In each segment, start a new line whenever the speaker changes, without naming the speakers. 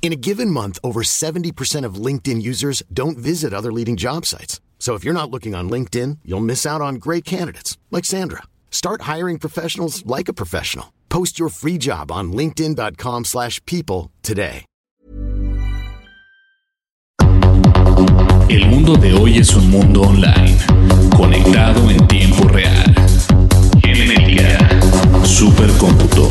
In a given month, over 70% of LinkedIn users don't visit other leading job sites. So if you're not looking on LinkedIn, you'll miss out on great candidates like Sandra. Start hiring professionals like a professional. Post your free job on linkedin.com/people today.
El mundo de hoy es un mundo online, conectado en tiempo real. Supercómputo,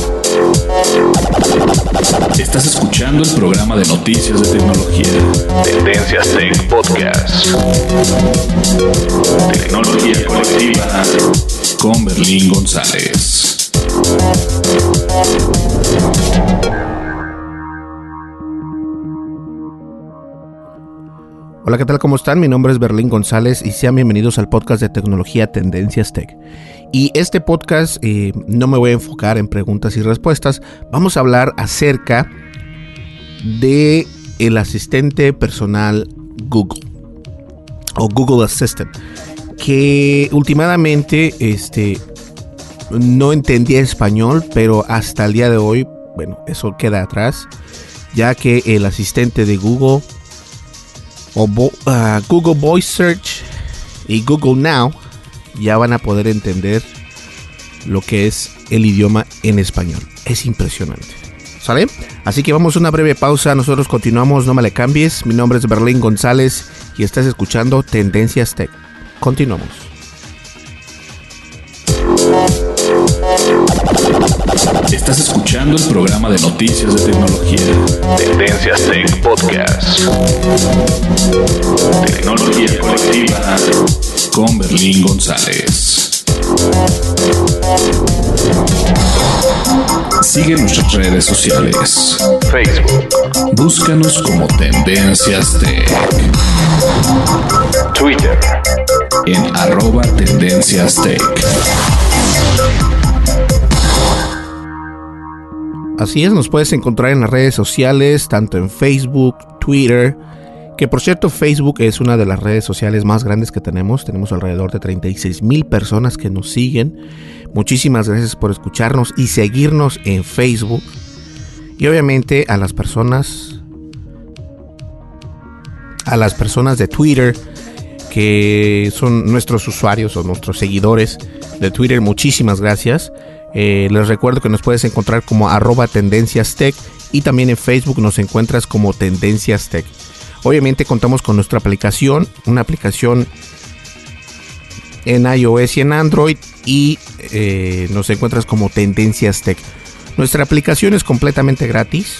Estás escuchando el programa de noticias de tecnología. Tendencias Tech Podcast. Tecnología colectiva con Berlín González.
Hola, ¿qué tal? ¿Cómo están? Mi nombre es Berlín González y sean bienvenidos al podcast de tecnología Tendencias Tech. Y este podcast eh, no me voy a enfocar en preguntas y respuestas, vamos a hablar acerca de el asistente personal Google o Google Assistant que últimamente este no entendía español, pero hasta el día de hoy, bueno, eso queda atrás, ya que el asistente de Google o ah, Google Voice Search y Google Now ya van a poder entender lo que es el idioma en español. Es impresionante. ¿Sale? Así que vamos a una breve pausa. Nosotros continuamos, no me le cambies. Mi nombre es Berlín González y estás escuchando Tendencias Tech. Continuamos.
Estás escuchando el programa de noticias de tecnología. Tendencias Tech Podcast. Tecnología colectiva con Berlín González. Sigue nuestras redes sociales. Facebook. Búscanos como Tendencias Tech. Twitter. En arroba Tendencias Tech.
Así es, nos puedes encontrar en las redes sociales, tanto en Facebook, Twitter, que por cierto Facebook es una de las redes sociales más grandes que tenemos, tenemos alrededor de 36 mil personas que nos siguen. Muchísimas gracias por escucharnos y seguirnos en Facebook. Y obviamente a las personas, a las personas de Twitter, que son nuestros usuarios o nuestros seguidores de Twitter, muchísimas gracias. Eh, les recuerdo que nos puedes encontrar como arroba tendencias y también en Facebook nos encuentras como tendencias tech. Obviamente contamos con nuestra aplicación, una aplicación en iOS y en Android y eh, nos encuentras como tendencias tech. Nuestra aplicación es completamente gratis.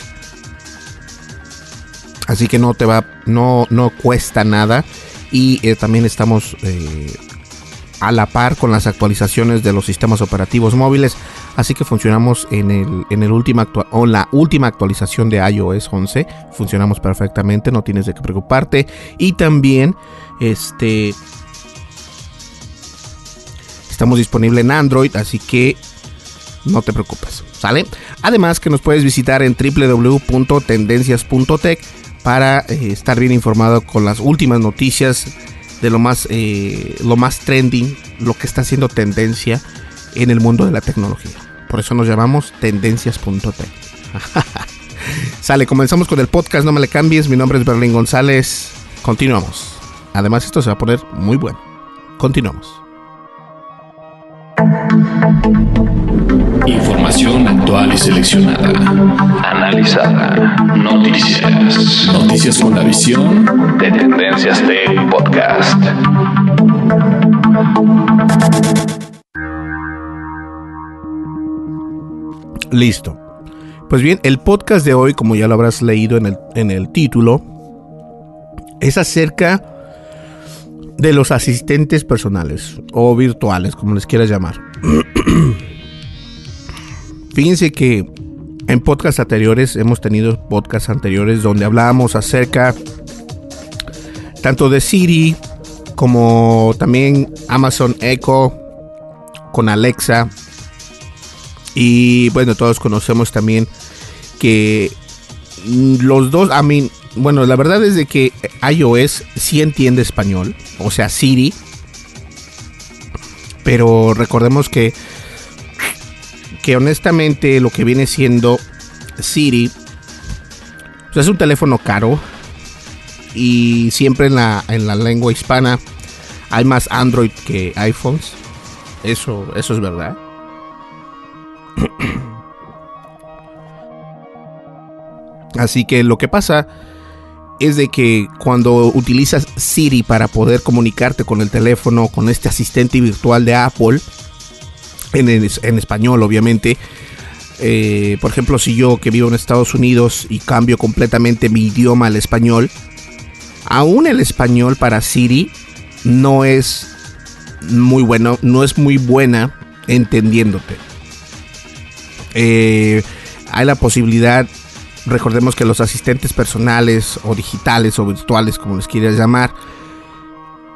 Así que no te va, no, no cuesta nada. Y eh, también estamos eh, a la par con las actualizaciones de los sistemas operativos móviles. Así que funcionamos en, el, en el última o la última actualización de iOS 11. Funcionamos perfectamente, no tienes de qué preocuparte. Y también este estamos disponibles en Android, así que no te preocupes, ¿sale? Además que nos puedes visitar en www.tendencias.tech para eh, estar bien informado con las últimas noticias de lo más, eh, lo más trending, lo que está haciendo tendencia en el mundo de la tecnología. Por eso nos llamamos tendencias.tech. Sale, comenzamos con el podcast, no me le cambies. Mi nombre es Berlín González. Continuamos. Además, esto se va a poner muy bueno. Continuamos.
Información actual y seleccionada. Analizada. Noticias. Noticias con la visión de Tendencias Tech Podcast.
Listo. Pues bien, el podcast de hoy, como ya lo habrás leído en el, en el título, es acerca de los asistentes personales o virtuales, como les quieras llamar. Fíjense que en podcasts anteriores, hemos tenido podcasts anteriores donde hablábamos acerca tanto de Siri como también Amazon Echo con Alexa. Y bueno, todos conocemos también que los dos, a mí, bueno, la verdad es de que iOS sí entiende español, o sea, Siri. Pero recordemos que que honestamente lo que viene siendo Siri pues, es un teléfono caro y siempre en la, en la lengua hispana hay más Android que iPhones. Eso, eso es verdad. Así que lo que pasa es de que cuando utilizas Siri para poder comunicarte con el teléfono, con este asistente virtual de Apple, en, español, obviamente. Eh, por ejemplo, si yo que vivo en Estados Unidos y cambio completamente mi idioma al español, aún el español para Siri no es muy bueno, no es muy buena entendiéndote. Eh, hay la posibilidad, recordemos que los asistentes personales o digitales o virtuales, como les quieras llamar,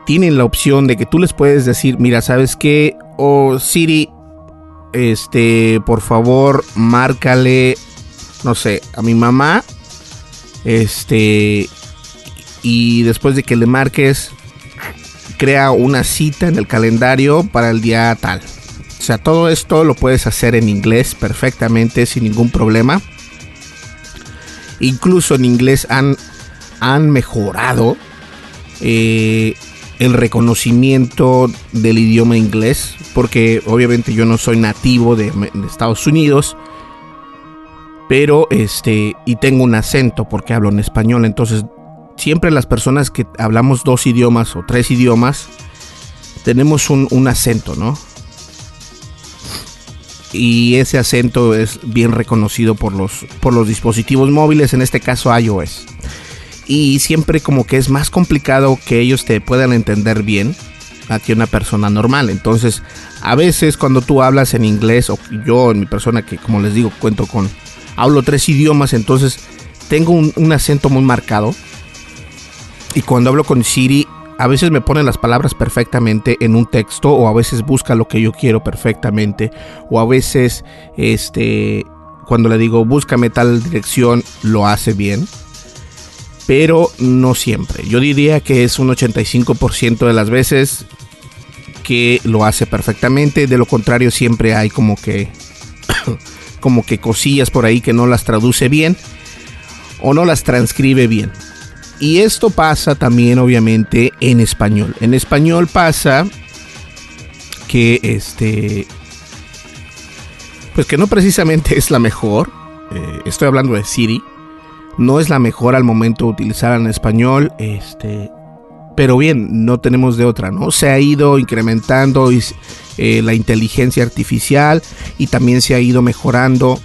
tienen la opción de que tú les puedes decir, mira, ¿sabes qué? O Siri, este, por favor, márcale, no sé, a mi mamá, este, y después de que le marques, crea una cita en el calendario para el día tal. O sea, todo esto lo puedes hacer en inglés perfectamente, sin ningún problema. Incluso en inglés han, han mejorado eh, el reconocimiento del idioma inglés, porque obviamente yo no soy nativo de, Estados Unidos, pero este, y tengo un acento porque hablo en español, entonces siempre las personas que hablamos dos idiomas o tres idiomas, tenemos un, un acento, ¿no? Y ese acento es bien reconocido por los, por los dispositivos móviles, en este caso iOS y siempre como que es más complicado que ellos te puedan entender bien a que una persona normal. Entonces, a veces cuando tú hablas en inglés o yo en mi persona que como les digo cuento con hablo tres idiomas, entonces tengo un, acento muy marcado. Y cuando hablo con Siri, a veces me pone las palabras perfectamente en un texto o a veces busca lo que yo quiero perfectamente o a veces este cuando le digo búscame tal dirección lo hace bien pero no siempre. Yo diría que es un 85% de las veces que lo hace perfectamente, de lo contrario siempre hay como que como que cosillas por ahí que no las traduce bien o no las transcribe bien. Y esto pasa también obviamente en español. En español pasa que este pues que no precisamente es la mejor. Eh, estoy hablando de Siri no es la mejor al momento de utilizar en español, este, pero bien, no tenemos de otra, ¿no? Se ha ido incrementando eh, la inteligencia artificial y también se ha ido mejorando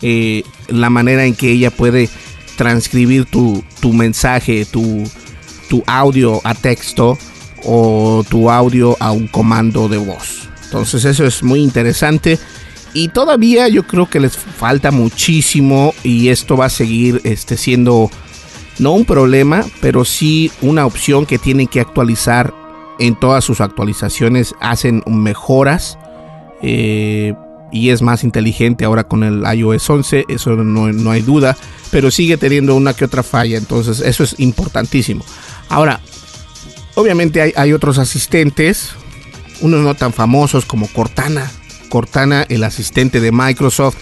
eh, la manera en que ella puede transcribir tu, tu mensaje, tu, tu audio a texto o tu audio a un comando de voz. Entonces eso es muy interesante y todavía yo creo que les falta muchísimo y esto va a seguir este, siendo no un problema, pero sí una opción que tienen que actualizar en todas sus actualizaciones. Hacen mejoras eh, y es más inteligente ahora con el iOS 11, eso no, no hay duda, pero sigue teniendo una que otra falla, entonces eso es importantísimo. Ahora, obviamente hay, hay otros asistentes, unos no tan famosos como Cortana, Cortana, el asistente de Microsoft,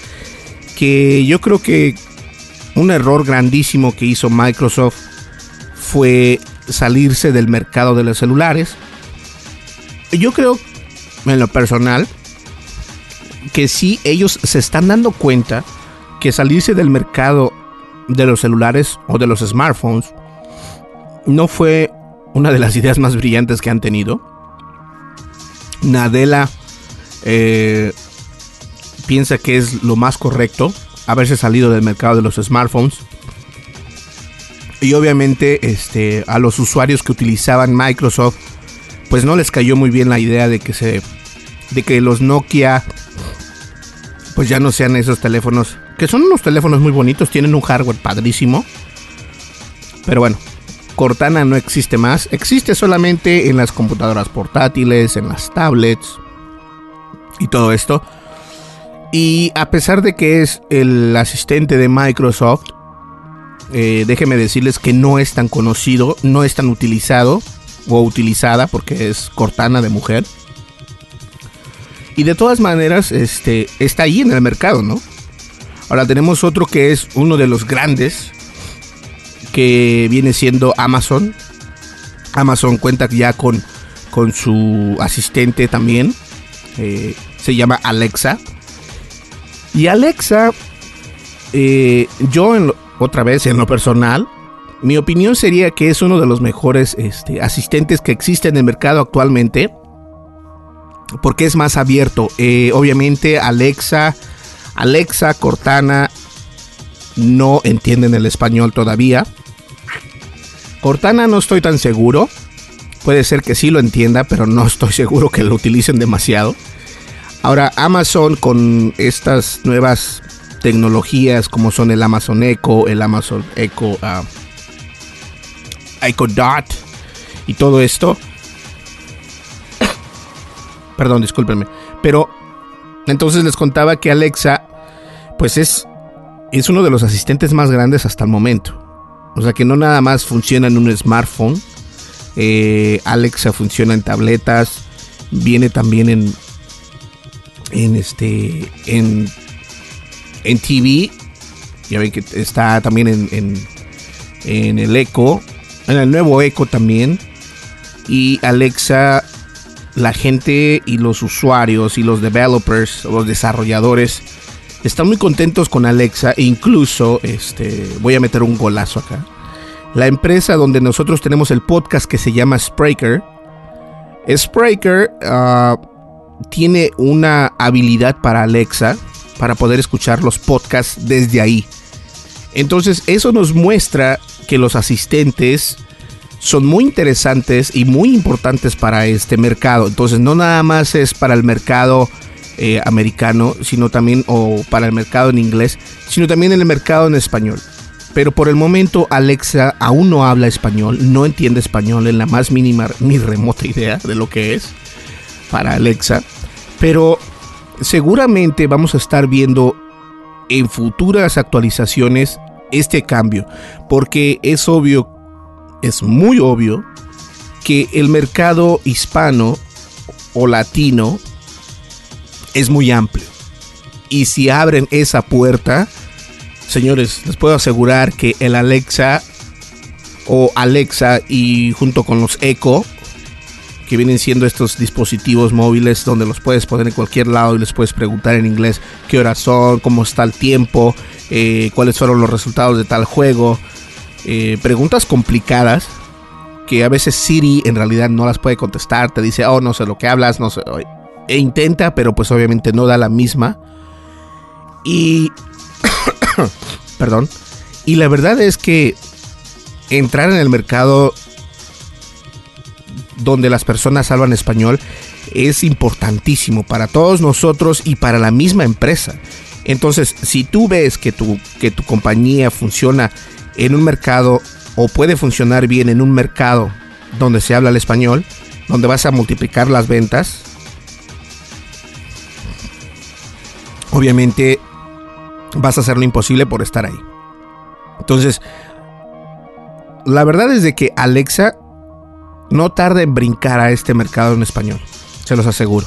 que yo creo que un error grandísimo que hizo Microsoft fue salirse del mercado de los celulares. Yo creo en lo personal, que sí ellos se están dando cuenta que salirse del mercado de los celulares o de los smartphones no fue una de las ideas más brillantes que han tenido. Nadella eh, piensa que es lo más correcto haberse salido del mercado de los smartphones. Y obviamente este, a los usuarios que utilizaban Microsoft, pues no les cayó muy bien la idea de que se de que los Nokia pues ya no sean esos teléfonos que son unos teléfonos muy bonitos, tienen un hardware padrísimo. Pero bueno, Cortana no existe más, existe solamente en las computadoras portátiles, en las tablets y todo esto. Y a pesar de que es el asistente de Microsoft, eh, déjenme decirles que no es tan conocido, no es tan utilizado o utilizada porque es Cortana de mujer. Y de todas maneras, este, está ahí en el mercado, ¿no? Ahora tenemos otro que es uno de los grandes, que viene siendo Amazon. Amazon cuenta ya con, con su asistente también. Eh, se llama Alexa. Y Alexa, eh, yo en otra vez en lo personal, mi opinión sería que es uno de los mejores este, asistentes que existen en el mercado actualmente. Porque es más abierto. Eh, obviamente Alexa, Alexa, Cortana no entienden el español todavía. Cortana no estoy tan seguro. Puede ser que sí lo entienda, pero no estoy seguro que lo utilicen demasiado. Ahora, Amazon con estas nuevas tecnologías como son el Amazon Echo, el Amazon Echo, uh, Echo Dot y todo esto. Perdón, discúlpenme. Pero entonces les contaba que Alexa, pues es, es uno de los asistentes más grandes hasta el momento. O sea que no nada más funciona en un smartphone. Eh, Alexa funciona en tabletas. Viene también en. En este. En. En TV. Ya ven que está también en. En, en el Echo. En el nuevo Echo también. Y Alexa. La gente y los usuarios y los developers, los desarrolladores están muy contentos con Alexa e incluso este, voy a meter un golazo acá. La empresa donde nosotros tenemos el podcast que se llama Spreaker, Spreaker ah, tiene una habilidad para Alexa para poder escuchar los podcasts desde ahí. Entonces eso nos muestra que los asistentes son muy interesantes y muy importantes para este mercado. Entonces no nada más es para el mercado eh, americano, sino también, o para el mercado en inglés, sino también en el mercado en español. Pero por el momento Alexa aún no habla español, no entiende español en la más mínima ni remota idea de lo que es para Alexa. Pero seguramente vamos a estar viendo en futuras actualizaciones este cambio, porque es obvio, es muy obvio que el mercado hispano o latino es muy amplio. Y si abren esa puerta, señores, les puedo asegurar que el Alexa o Alexa y junto con los Echo, que vienen siendo estos dispositivos móviles donde los puedes poner en cualquier lado y les puedes preguntar en inglés qué horas son, cómo está el tiempo, eh, cuáles fueron los resultados de tal juego. Eh, preguntas complicadas que a veces Siri en realidad no las puede contestar, te dice, oh, no sé lo que hablas, no sé e intenta, pero pues obviamente no da la misma. Y... perdón. Y la verdad es que entrar en el mercado donde las personas hablan español es importantísimo para todos nosotros y para la misma empresa. Entonces, si tú ves que tu, que tu compañía funciona en un mercado o puede funcionar bien en un mercado donde se habla el español, donde vas a multiplicar las ventas, obviamente vas a hacer lo imposible por estar ahí. Entonces, la verdad es de que Alexa no tarda en brincar a este mercado en español, se los aseguro.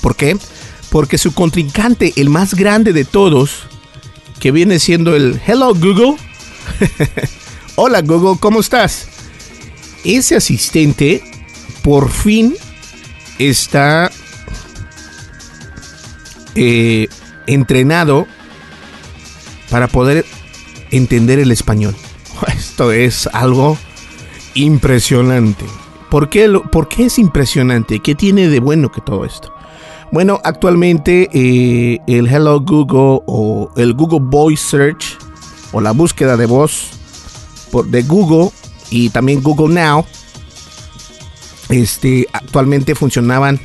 ¿Por qué? Porque su contrincante, el más grande de todos, que viene siendo el Hello Google. Hola Google, ¿cómo estás? Ese asistente por fin está eh, entrenado para poder entender el español. Esto es algo impresionante. ¿Por qué, ¿Por qué es impresionante? ¿Qué tiene de bueno que todo esto? Bueno, actualmente eh, el Hello Google o el Google Voice Search o la búsqueda de voz de Google y también Google Now este, actualmente funcionaban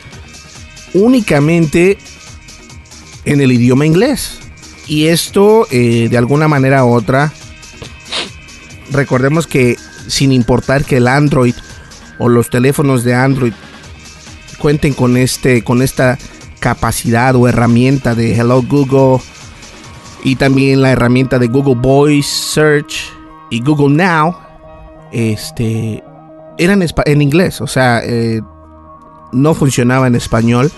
únicamente en el idioma inglés. Y esto, eh, de alguna manera u otra, recordemos que sin importar que el Android o los teléfonos de Android cuenten con este, con esta capacidad o herramienta de Hello Google y también la herramienta de Google Voice Search y Google Now, este, eran en inglés, o sea, eh, no funcionaba en español.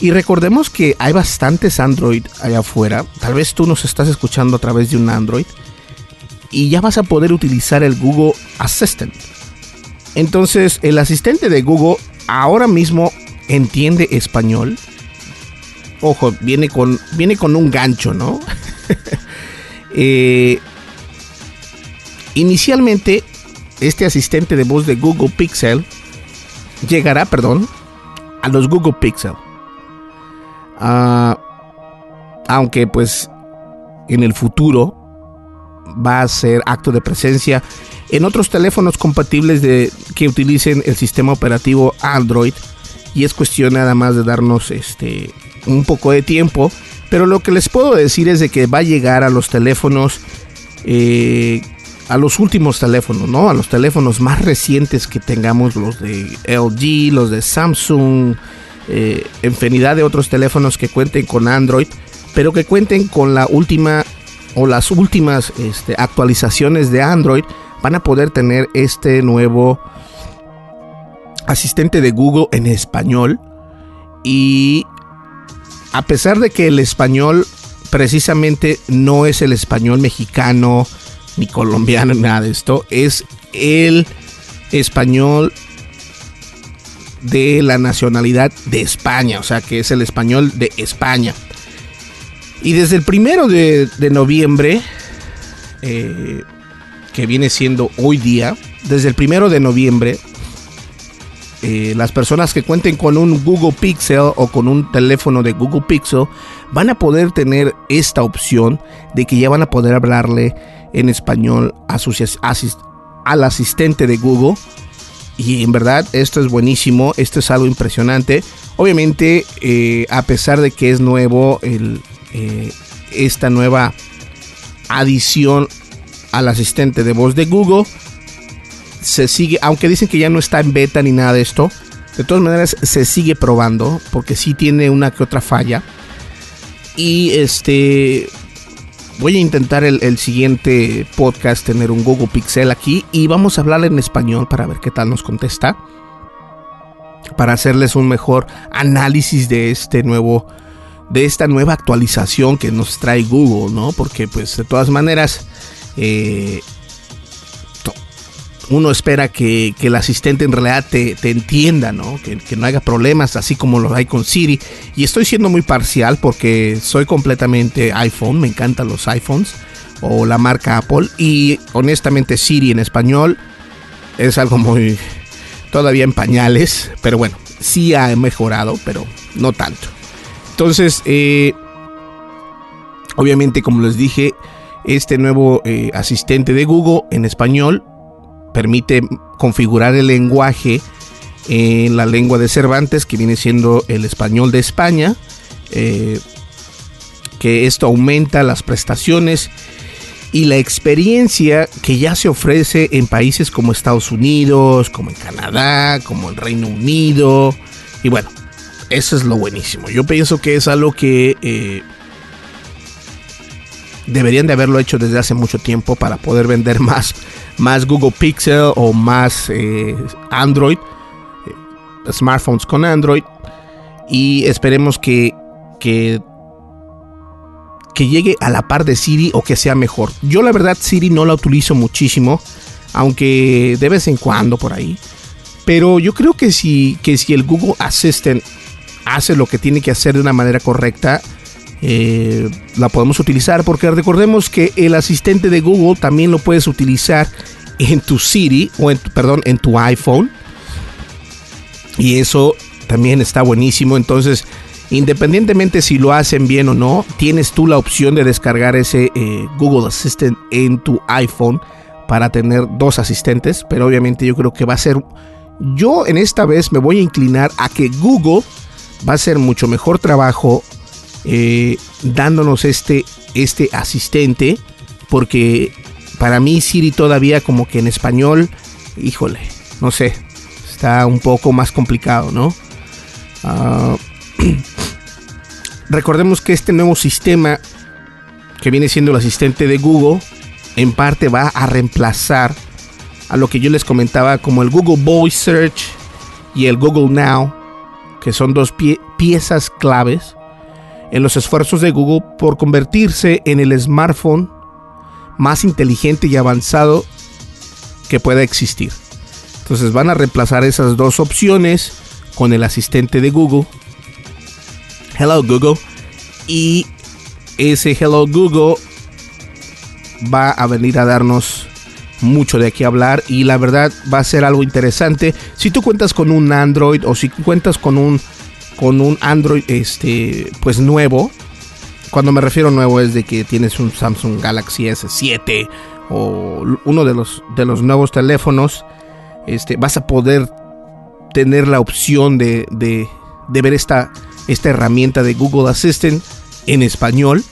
Y recordemos que hay bastantes Android allá afuera. Tal vez tú nos estás escuchando a través de un Android. Y ya vas a poder utilizar el Google Assistant. Entonces, el asistente de Google ahora mismo entiende español. Ojo, viene con, viene con un gancho, ¿no? Eh, inicialmente este asistente de voz de Google Pixel llegará, perdón, a los Google Pixel. Ah, aunque pues en el futuro va a ser acto de presencia en otros teléfonos compatibles de que utilicen el sistema operativo Android y es cuestión nada más de darnos este un poco de tiempo pero lo que les puedo decir es de que va a llegar a los teléfonos eh, a los últimos teléfonos, ¿no? A los teléfonos más recientes que tengamos, los de LG, los de Samsung, eh, infinidad de otros teléfonos que cuenten con Android, pero que cuenten con la última o las últimas este, actualizaciones de Android, van a poder tener este nuevo asistente de Google en español. Y a pesar de que el español precisamente no es el español mexicano, ni colombiano, ni nada de esto. Es el español de la nacionalidad de España, o sea que es el español de España. Y desde el primero de, noviembre, eh, que viene siendo hoy día, desde el primero de noviembre, eh, las personas que cuenten con un Google Pixel o con un teléfono de Google Pixel van a poder tener esta opción de que ya van a poder hablarle en español a al asistente de Google. Y en verdad esto es buenísimo, esto es algo impresionante. Obviamente, eh, a pesar de que es nuevo eh, esta nueva adición al asistente de voz de Google, se sigue, aunque dicen que ya no está en beta ni nada de esto, de todas maneras se sigue probando porque sí tiene una que otra falla. Y este, voy a intentar el, siguiente podcast tener un Google Pixel aquí y vamos a hablar en español para ver qué tal nos contesta. Para hacerles un mejor análisis de este nuevo, de esta nueva actualización que nos trae Google, ¿no? Porque pues de todas maneras, eh, uno espera que, el asistente en realidad te, entienda, ¿no? Que, no haya problemas, así como lo hay con Siri. Y estoy siendo muy parcial porque soy completamente iPhone, me encantan los iPhones o la marca Apple. Y honestamente Siri en español es algo muy todavía en pañales, pero bueno, sí ha mejorado, pero no tanto. Entonces, eh, obviamente como les dije, este nuevo eh, asistente de Google en español permite configurar el lenguaje en la lengua de Cervantes, que viene siendo el español de España, eh, que esto aumenta las prestaciones y la experiencia que ya se ofrece en países como Estados Unidos, como en Canadá, como el Reino Unido, y bueno, eso es lo buenísimo. Yo pienso que es algo que eh, deberían de haberlo hecho desde hace mucho tiempo para poder vender más, más Google Pixel o más eh, Android, eh, smartphones con Android. Y esperemos que, que, que llegue a la par de Siri o que sea mejor. Yo la verdad Siri no la utilizo muchísimo, aunque de vez en cuando por ahí. Pero yo creo que si, que si el Google Assistant hace lo que tiene que hacer de una manera correcta, la podemos utilizar porque recordemos que el asistente de Google también lo puedes utilizar en tu Siri o en perdón en tu iPhone. Y eso también está buenísimo. Entonces independientemente si lo hacen bien o no tienes tú la opción de descargar ese eh, Google Assistant en tu iPhone para tener dos asistentes. Pero obviamente yo creo que va a ser yo en esta vez me voy a inclinar a que Google va a hacer mucho mejor trabajo eh, dándonos este, este asistente, porque para mí Siri todavía como que en español, híjole, no sé, está un poco más complicado, ¿no? Ah, recordemos que este nuevo sistema que viene siendo el asistente de Google, en parte va a reemplazar a lo que yo les comentaba como el Google Voice Search y el Google Now, que son dos piezas claves en los esfuerzos de Google por convertirse en el smartphone más inteligente y avanzado que pueda existir. Entonces van a reemplazar esas dos opciones con el asistente de Google. Hello Google. Y ese Hello Google va a venir a darnos mucho de aquí hablar y la verdad va a ser algo interesante. Si tú cuentas con un Android o si cuentas con un con un Android este pues nuevo. Cuando me refiero nuevo es de que tienes un Samsung Galaxy S7 o uno de los de los nuevos teléfonos, este vas a poder tener la opción de, de, ver esta, esta herramienta de Google Assistant en español.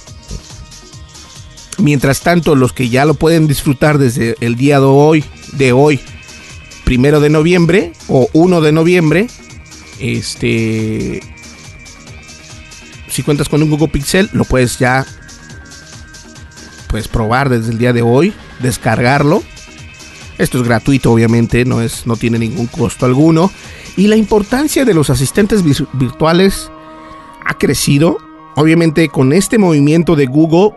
Mientras tanto, los que ya lo pueden disfrutar desde el día de hoy, de hoy, primero de noviembre o 1 de noviembre, este. Si cuentas con un Google Pixel, lo puedes ya. Puedes probar desde el día de hoy. Descargarlo. Esto es gratuito, obviamente. No, es, no tiene ningún costo alguno. Y la importancia de los asistentes virtuales ha crecido. Obviamente, con este movimiento de Google.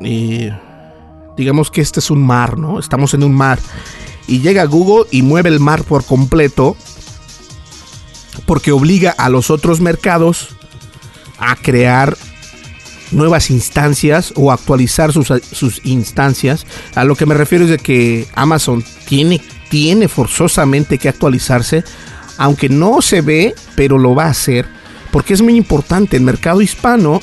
Eh, digamos que este es un mar, ¿no? Estamos en un mar. Y llega Google y mueve el mar por completo porque obliga a los otros mercados a crear nuevas instancias o actualizar sus, instancias. A lo que me refiero es de que Amazon tiene, tiene forzosamente que actualizarse, aunque no se ve, pero lo va a hacer, porque es muy importante. El mercado hispano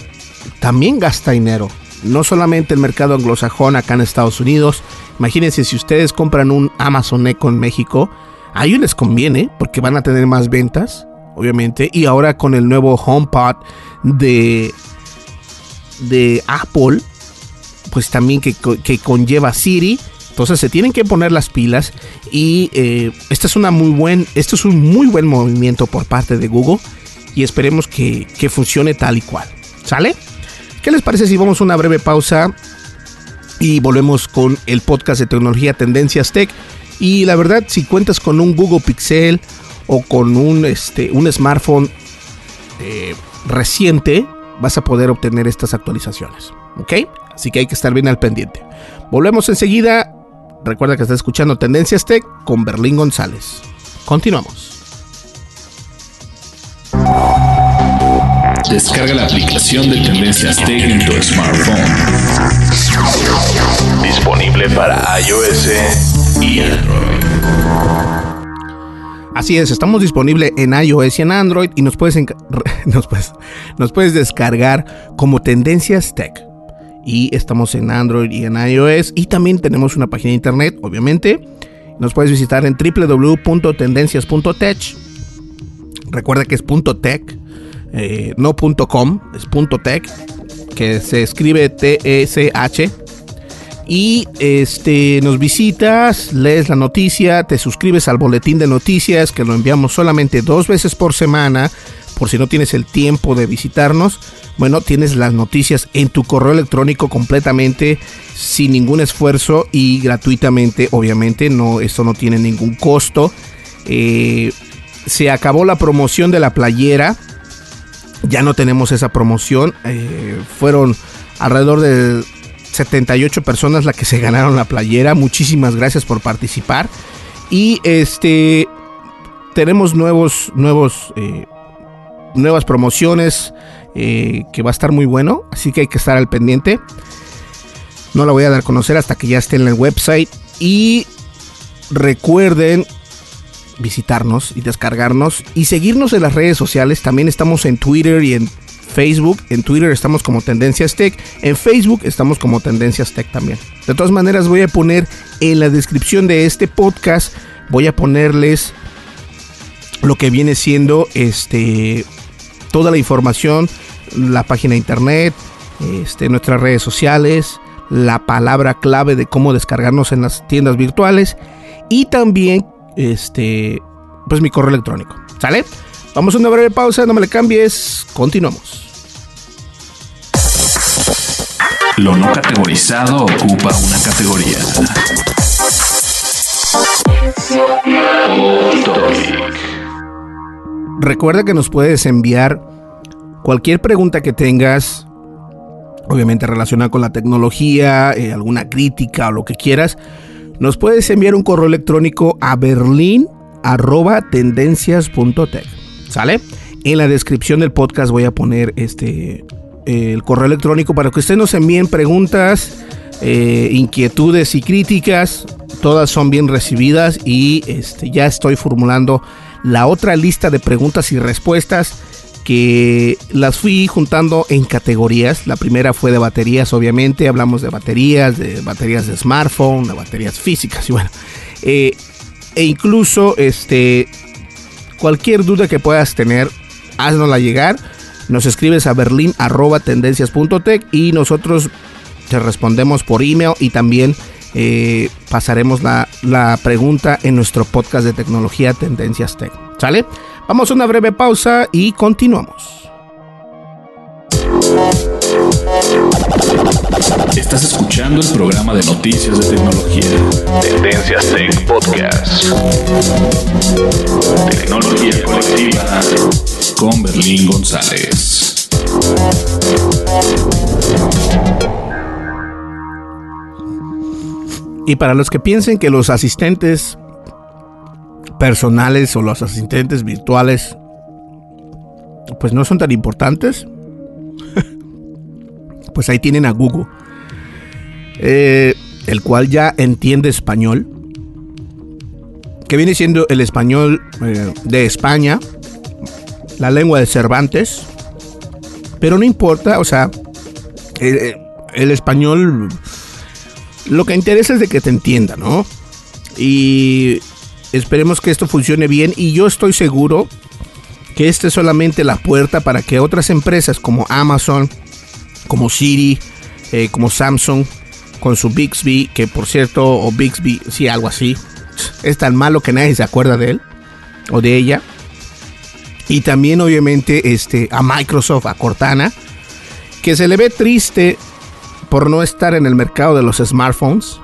también gasta dinero, no solamente el mercado anglosajón acá en Estados Unidos. Imagínense si ustedes compran un Amazon Echo en México, a ellos les conviene porque van a tener más ventas, obviamente. Y ahora con el nuevo HomePod de, de Apple, pues también que, conlleva Siri. Entonces se tienen que poner las pilas y eh, este es una muy buen, esto es un muy buen movimiento por parte de Google y esperemos que, que funcione tal y cual. ¿Sale? ¿Qué les parece si vamos a una breve pausa y volvemos con el podcast de tecnología Tendencias Tech? Y la verdad, si cuentas con un Google Pixel o con un, este, un smartphone eh, reciente, vas a poder obtener estas actualizaciones. ¿Ok? Así que hay que estar bien al pendiente. Volvemos enseguida. Recuerda que estás escuchando Tendencias Tech con Berlín González. Continuamos.
Descarga la aplicación de Tendencias Tech en tu smartphone. Disponible para iOS y Android.
Así es, estamos disponibles en iOS y en Android y nos puedes, nos puedes, descargar como Tendencias Tech. Y estamos en Android y en iOS y también tenemos una página de internet, obviamente. Nos puedes visitar en www.tendencias.tech. Recuerda que es .tech, eh, no .com, es .tech, que se escribe T-E-C-H y este nos visitas, lees la noticia, te suscribes al boletín de noticias que lo enviamos solamente dos veces por semana, por si no tienes el tiempo de visitarnos. Bueno, tienes las noticias en tu correo electrónico completamente sin ningún esfuerzo y gratuitamente, obviamente, no esto no tiene ningún costo. Eh, se acabó la promoción de la playera. Ya no tenemos esa promoción. Eh, fueron alrededor de 78 personas las que se ganaron la playera. Muchísimas gracias por participar. Y este tenemos nuevos, nuevos, eh, nuevas promociones eh, que va a estar muy bueno, así que hay que estar al pendiente. No la voy a dar a conocer hasta que ya esté en el website y recuerden visitarnos y descargarnos y seguirnos en las redes sociales. También estamos en Twitter y en Facebook. En Twitter estamos como Tendencias Tech. En Facebook estamos como Tendencias Tech también. De todas maneras voy a poner en la descripción de este podcast, voy a ponerles lo que viene siendo este toda la información, la página de internet, este, nuestras redes sociales, la palabra clave de cómo descargarnos en las tiendas virtuales y también este pues mi correo electrónico. ¿Sale? Vamos a una breve pausa, no me le cambies, continuamos.
Lo no categorizado ocupa una categoría.
Recuerda que nos puedes enviar cualquier pregunta que tengas, obviamente relacionada con la tecnología, eh, alguna crítica o lo que quieras. Nos puedes enviar un correo electrónico a berlin.tendencias.tech. ¿Sale? En la descripción del podcast voy a poner este el correo electrónico para que ustedes nos envíen preguntas, eh, inquietudes y críticas. Todas son bien recibidas y este, ya estoy formulando la otra lista de preguntas y respuestas que las fui juntando en categorías. La primera fue de baterías, obviamente. Hablamos de baterías, de baterías de smartphone, de baterías físicas y bueno. Eh, e incluso este, cualquier duda que puedas tener, haznosla llegar. Nos escribes a berlin.tendencias.tech y nosotros te respondemos por email y también eh, pasaremos la, la pregunta en nuestro podcast de tecnología Tendencias Tech. ¿Sale? Vamos a una breve pausa y continuamos.
Estás escuchando el programa de noticias de tecnología. Tendencias Tech Podcast. Tecnología colectiva con Berlín González.
Y para los que piensen que los asistentes personales o los asistentes virtuales pues no son tan importantes, pues ahí tienen a Google, eh, el cual ya entiende español, que viene siendo el español eh, de España, la lengua de Cervantes, pero no importa, o sea, el, español lo que interesa es de que te entienda, ¿no? Y Esperemos que esto funcione bien y yo estoy seguro que esta es solamente la puerta para que otras empresas como Amazon, como Siri, eh, como Samsung, con su Bixby, que por cierto, o Bixby, sí, algo así, es tan malo que nadie se acuerda de él o de ella. Y también obviamente este, a Microsoft, a Cortana, que se le ve triste por no estar en el mercado de los smartphones.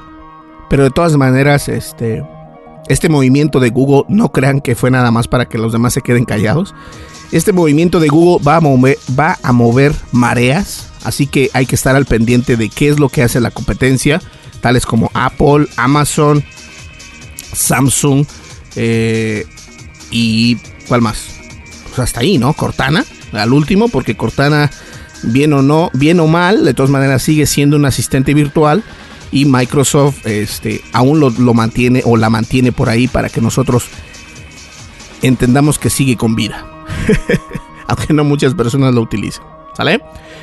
Pero de todas maneras, este, este movimiento de Google, no crean que fue nada más para que los demás se queden callados. Este movimiento de Google va a mover, va a mover mareas, así que hay que estar al pendiente de qué es lo que hace la competencia, tales como Apple, Amazon, Samsung eh, y ¿cuál más? Pues hasta ahí, ¿no? Cortana, al último, porque Cortana, bien o no, bien o mal, de todas maneras sigue siendo un asistente virtual y Microsoft este, aún lo, mantiene o la mantiene por ahí para que nosotros entendamos que sigue con vida. Aunque no muchas personas lo utilizan.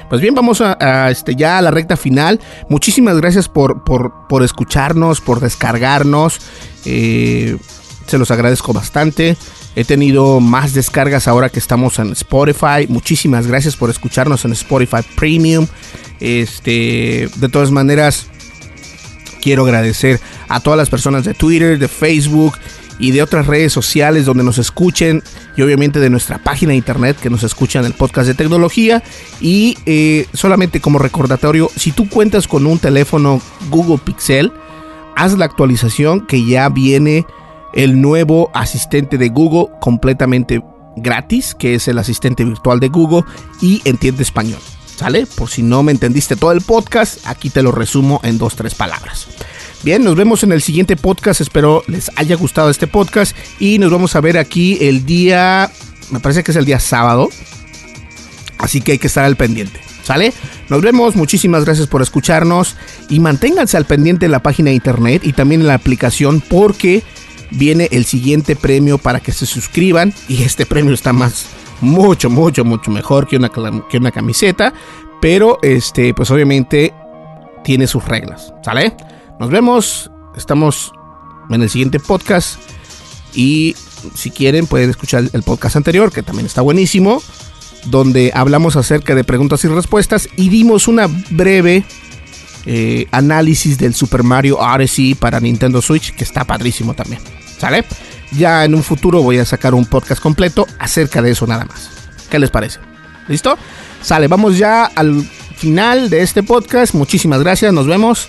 Pues bien, vamos a, este, ya a la recta final. Muchísimas gracias por, por, escucharnos, por descargarnos. Eh, se los agradezco bastante. He tenido más descargas ahora que estamos en Spotify. Muchísimas gracias por escucharnos en Spotify Premium. Este, de todas maneras, quiero agradecer a todas las personas de Twitter, de Facebook y de otras redes sociales donde nos escuchen y obviamente de nuestra página de internet que nos escuchan el podcast de tecnología y eh, solamente como recordatorio si tú cuentas con un teléfono Google Pixel haz la actualización que ya viene el nuevo asistente de Google completamente gratis que es el asistente virtual de Google y entiende español ¿Sale? Por si no me entendiste todo el podcast, aquí te lo resumo en dos, tres palabras. Bien, nos vemos en el siguiente podcast. Espero les haya gustado este podcast. Y nos vamos a ver aquí el día. Me parece que es el día sábado. Así que hay que estar al pendiente. ¿Sale? Nos vemos, muchísimas gracias por escucharnos y manténganse al pendiente en la página de internet y también en la aplicación porque viene el siguiente premio para que se suscriban y este premio está más, mucho, mucho, mucho mejor que una, que una camiseta, pero este, pues obviamente tiene sus reglas, ¿sale? Nos vemos, estamos en el siguiente podcast y si quieren pueden escuchar el podcast anterior que también está buenísimo donde hablamos acerca de preguntas y respuestas y dimos una breve eh, análisis del Super Mario Odyssey para Nintendo Switch, que está padrísimo también. ¿Sale? Ya en un futuro voy a sacar un podcast completo acerca de eso nada más. ¿Qué les parece? ¿Listo? Sale, vamos ya al final de este podcast. Muchísimas gracias, nos vemos.